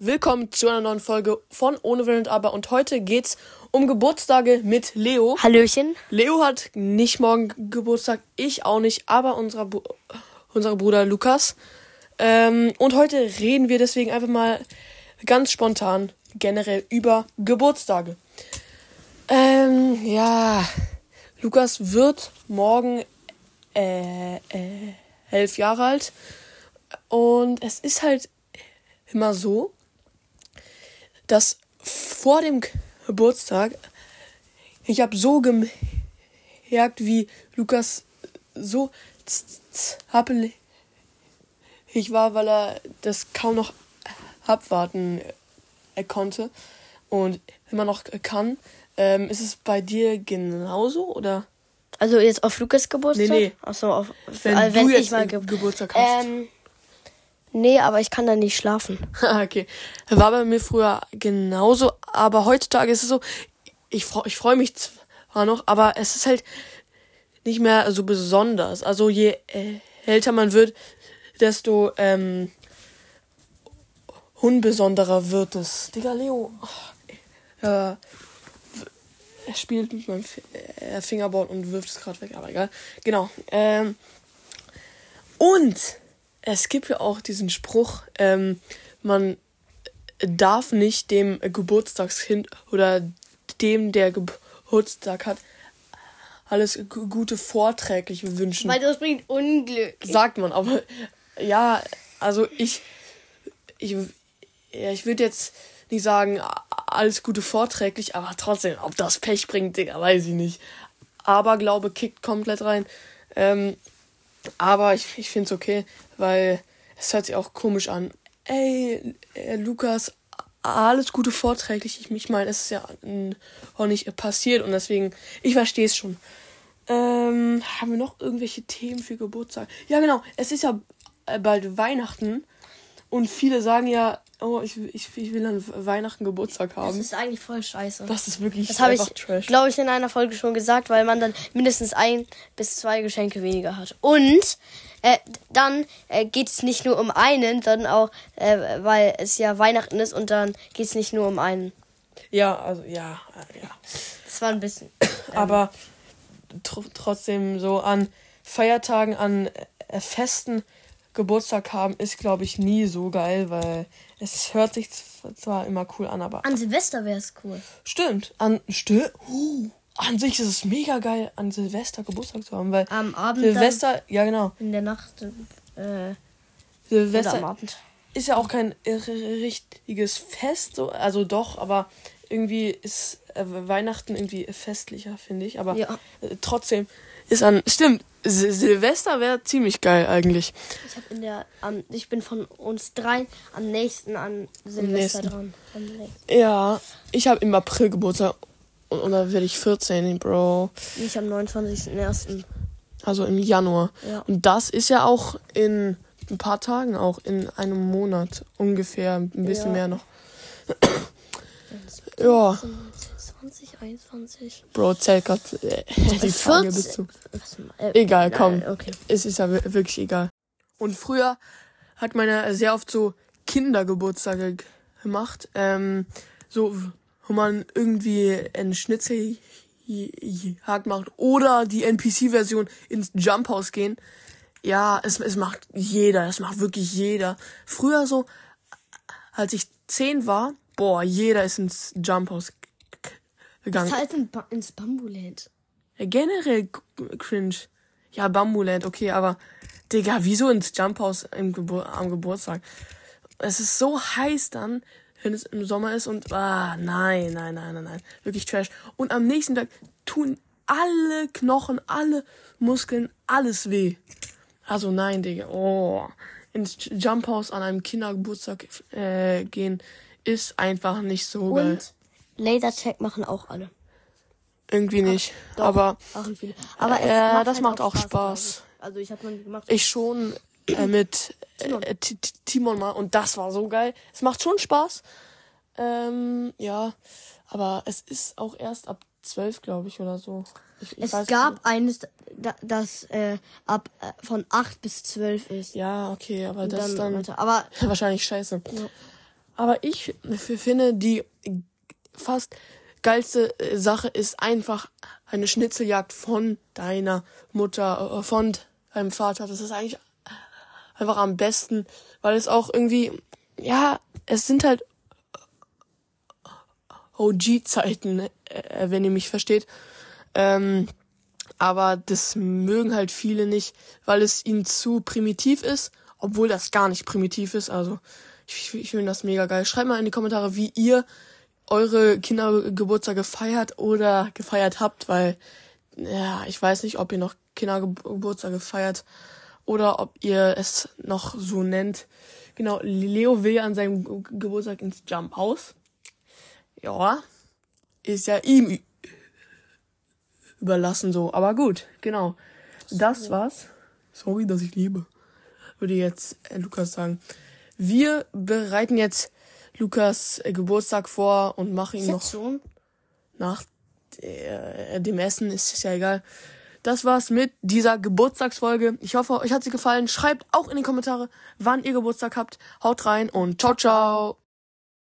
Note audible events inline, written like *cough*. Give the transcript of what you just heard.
Willkommen zu einer neuen Folge von Ohne Will und Aber. Und heute geht's um Geburtstage mit Leo. Hallöchen. Leo hat nicht morgen Geburtstag, ich auch nicht, aber unser, Bu unser Bruder Lukas. Ähm, und heute reden wir deswegen einfach mal ganz spontan generell über Geburtstage. Ähm, ja, Lukas wird morgen äh, äh, elf Jahre alt. Und es ist halt immer so, dass vor dem Geburtstag ich habe so gemerkt, wie Lukas so zappelig war, weil er das kaum noch abwarten er konnte und immer noch kann. Ähm, ist es bei dir genauso oder? Also jetzt auf Lukas Geburtstag? Nee, nee. Achso, auf Wenn, äh, du jetzt ich mal ge Geburtstag hast. ähm, Nee, aber ich kann da nicht schlafen. *laughs* okay. War bei mir früher genauso, aber heutzutage ist es so, ich, ich freue mich zwar noch, aber es ist halt nicht mehr so besonders. Also je äh, älter man wird, desto ähm, unbesonderer wird es. Digga, Leo. Äh, er spielt mit meinem äh, Fingerboard und wirft es gerade weg, aber egal. Genau. Ähm, und es gibt ja auch diesen Spruch, ähm, man darf nicht dem Geburtstagskind oder dem, der Geburtstag hat, alles Gute vorträglich wünschen. Weil das bringt Unglück. Sagt man, aber ja, also ich, ich, ja, ich würde jetzt nicht sagen, alles Gute vorträglich, aber trotzdem, ob das Pech bringt, Digga, weiß ich nicht. Aber Glaube kickt komplett rein. Ähm, aber ich, ich finde es okay, weil es hört sich auch komisch an. Ey, äh, Lukas, alles Gute vorträglich. Ich, ich meine, es ist ja auch nicht passiert und deswegen, ich verstehe es schon. Ähm, haben wir noch irgendwelche Themen für Geburtstag? Ja, genau. Es ist ja äh, bald Weihnachten und viele sagen ja, oh, ich, ich, ich will an Weihnachten Geburtstag Das haben. ist eigentlich voll scheiße. Das ist wirklich Das habe ich, glaube ich, in einer Folge schon gesagt, weil man dann mindestens ein bis zwei Geschenke weniger hat. Und äh, dann äh, geht es nicht nur um einen, sondern auch, äh, weil es ja Weihnachten ist und dann geht es nicht nur um einen. Ja, also ja, äh, ja. Das war ein bisschen. *clears throat* aber tr trotzdem so an Feiertagen, an äh, festen Geburtstag haben, ist, glaube ich, nie so geil, weil es hört sich zwar immer cool an, aber An Silvester wäre es cool. stimmt. An, sti uh, an sich ist es mega geil, an Silvester Geburtstag zu haben, weil Am Abend. Silvester, ja genau, in der Nacht. Äh, oder am Silvester Abend. ist ja auch kein richtiges Fest, so, also doch, aber irgendwie ist äh, Weihnachten irgendwie festlicher, finde ich, aber Ja. äh, trotzdem ist an, stimmt, Sil Silvester wäre ziemlich geil eigentlich. Ich habe in der. Am, ich bin von uns dreien am nächsten an Silvester nächsten. dran. Nächsten. Ja, ich habe im April Geburtstag und, und dann werde ich 14, Bro. Nicht am 29.01. Also im Januar. Ja. Und das ist ja auch in ein paar Tagen, auch in einem Monat ungefähr, ein bisschen Ja. mehr noch. Ja, 20, 21. Bro, zählt grad äh, die Tage 14. bis zu. Äh, Egal, komm. nein, Okay. Es ist ja wir- wirklich egal. Und früher hat man ja sehr oft so Kindergeburtstage gemacht. Ähm, so, wo man irgendwie einen Schnitzeljagd macht oder die NPC-Version ins Jump House gehen. Ja, es, es macht jeder, es macht wirklich jeder. Früher so, als ich zehn war, boah, jeder ist ins Jump House g- gegangen. Das heißt in ba ins Bambuland. Ja, generell cringe. Ja, Bambuland, okay, aber Digga, wieso ins Jump House im Gebur am Geburtstag? Es ist so heiß dann, wenn es im Sommer ist und ah, nein, nein, nein, nein, nein, wirklich Trash. Und am nächsten Tag tun alle Knochen, alle Muskeln, alles weh. Also nein, Digga, oh. Ins Jump House an einem Kindergeburtstag äh, gehen ist einfach nicht so geil. Lasertag machen auch alle. Irgendwie nicht. Doch, aber machen viele. Aber Ja, macht das halt macht auch Spaß. ich. Also ich habe nie gemacht. Ich schon äh, mit Timon. äh, Ti- Ti- Timon mal und das war so geil. Es macht schon Spaß. Ähm, ja, aber es ist auch erst ab zwölf, glaube ich, oder so. Ich, es gab nicht. eines, da- das äh, ab äh, von 8 bis 12 ist. Ja, okay, aber Und das ist dann weiter. Aber *laughs* wahrscheinlich scheiße. Ja. Aber ich finde, die fast geilste Sache ist einfach eine Schnitzeljagd von deiner Mutter, von deinem Vater. Das ist eigentlich einfach am besten, weil es auch irgendwie, ja, es sind halt OG-Zeiten, äh, wenn ihr mich versteht. Ähm, aber das mögen halt viele nicht, weil es ihnen zu primitiv ist, obwohl das gar nicht primitiv ist. Also ich, ich finde das mega geil. Schreibt mal in die Kommentare, wie ihr eure Kindergeburtstage feiert oder gefeiert habt, weil ja, ich weiß nicht, ob ihr noch Kindergeburtstage feiert oder ob ihr es noch so nennt. Genau, Leo will an seinem Geburtstag ins Jump House. Ja, ist ja ihm überlassen so. Aber gut, genau. Das war's. Sorry, dass ich liebe. Würde jetzt äh, Lukas sagen. Wir bereiten jetzt Lukas äh, Geburtstag vor und machen ihn noch schon? nach äh, dem Essen. Ist ja egal. Das war's mit dieser Geburtstagsfolge. Ich hoffe, euch hat sie gefallen. Schreibt auch in die Kommentare, wann ihr Geburtstag habt. Haut rein und ciao, ciao.